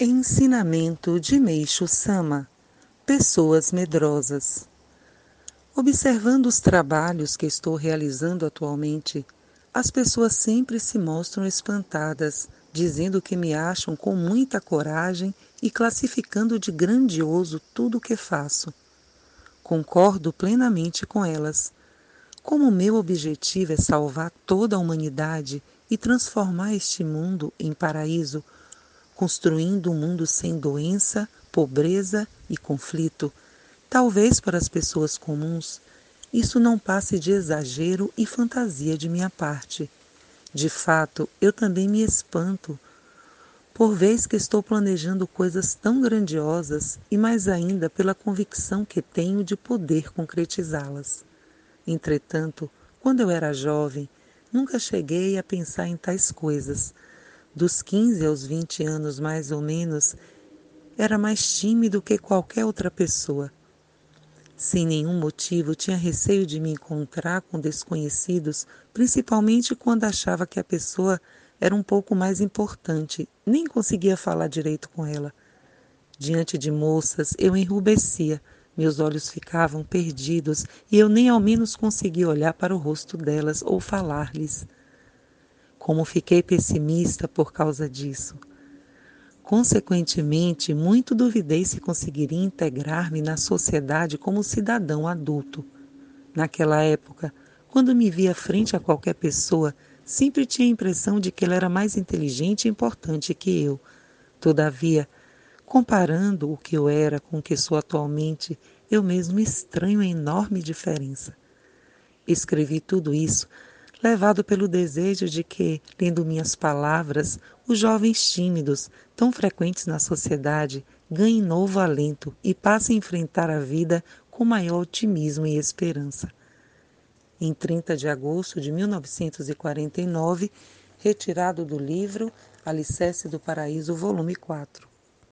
Ensinamento de Meixo Sama Pessoas medrosas Observando os trabalhos que estou realizando atualmente, as pessoas sempre se mostram espantadas, dizendo que me acham com muita coragem e classificando de grandioso tudo o que faço. Concordo plenamente com elas. Como meu objetivo é salvar toda a humanidade e transformar este mundo em paraíso, construindo um mundo sem doença, pobreza e conflito. Talvez para as pessoas comuns isso não passe de exagero e fantasia de minha parte. De fato, eu também me espanto, por vez que estou planejando coisas tão grandiosas e mais ainda pela convicção que tenho de poder concretizá-las. Entretanto, quando eu era jovem, nunca cheguei a pensar em tais coisas, dos 15 aos 20 anos mais ou menos, era mais tímido que qualquer outra pessoa. Sem nenhum motivo, tinha receio de me encontrar com desconhecidos, principalmente quando achava que a pessoa era um pouco mais importante, nem conseguia falar direito com ela. Diante de moças, eu enrubescia, meus olhos ficavam perdidos e eu nem ao menos conseguia olhar para o rosto delas ou falar-lhes. Como fiquei pessimista por causa disso. Consequentemente, muito duvidei se conseguiria integrar-me na sociedade como cidadão adulto. Naquela época, quando me via frente a qualquer pessoa, sempre tinha a impressão de que ela era mais inteligente e importante que eu. Todavia, comparando o que eu era com o que sou atualmente, eu mesmo estranho a enorme diferença. Escrevi tudo isso levado pelo desejo de que, lendo minhas palavras, os jovens tímidos, tão frequentes na sociedade, ganhem novo alento e passem a enfrentar a vida com maior otimismo e esperança. Em 30 de agosto de 1949, retirado do livro Alicerce do Paraíso, volume 4.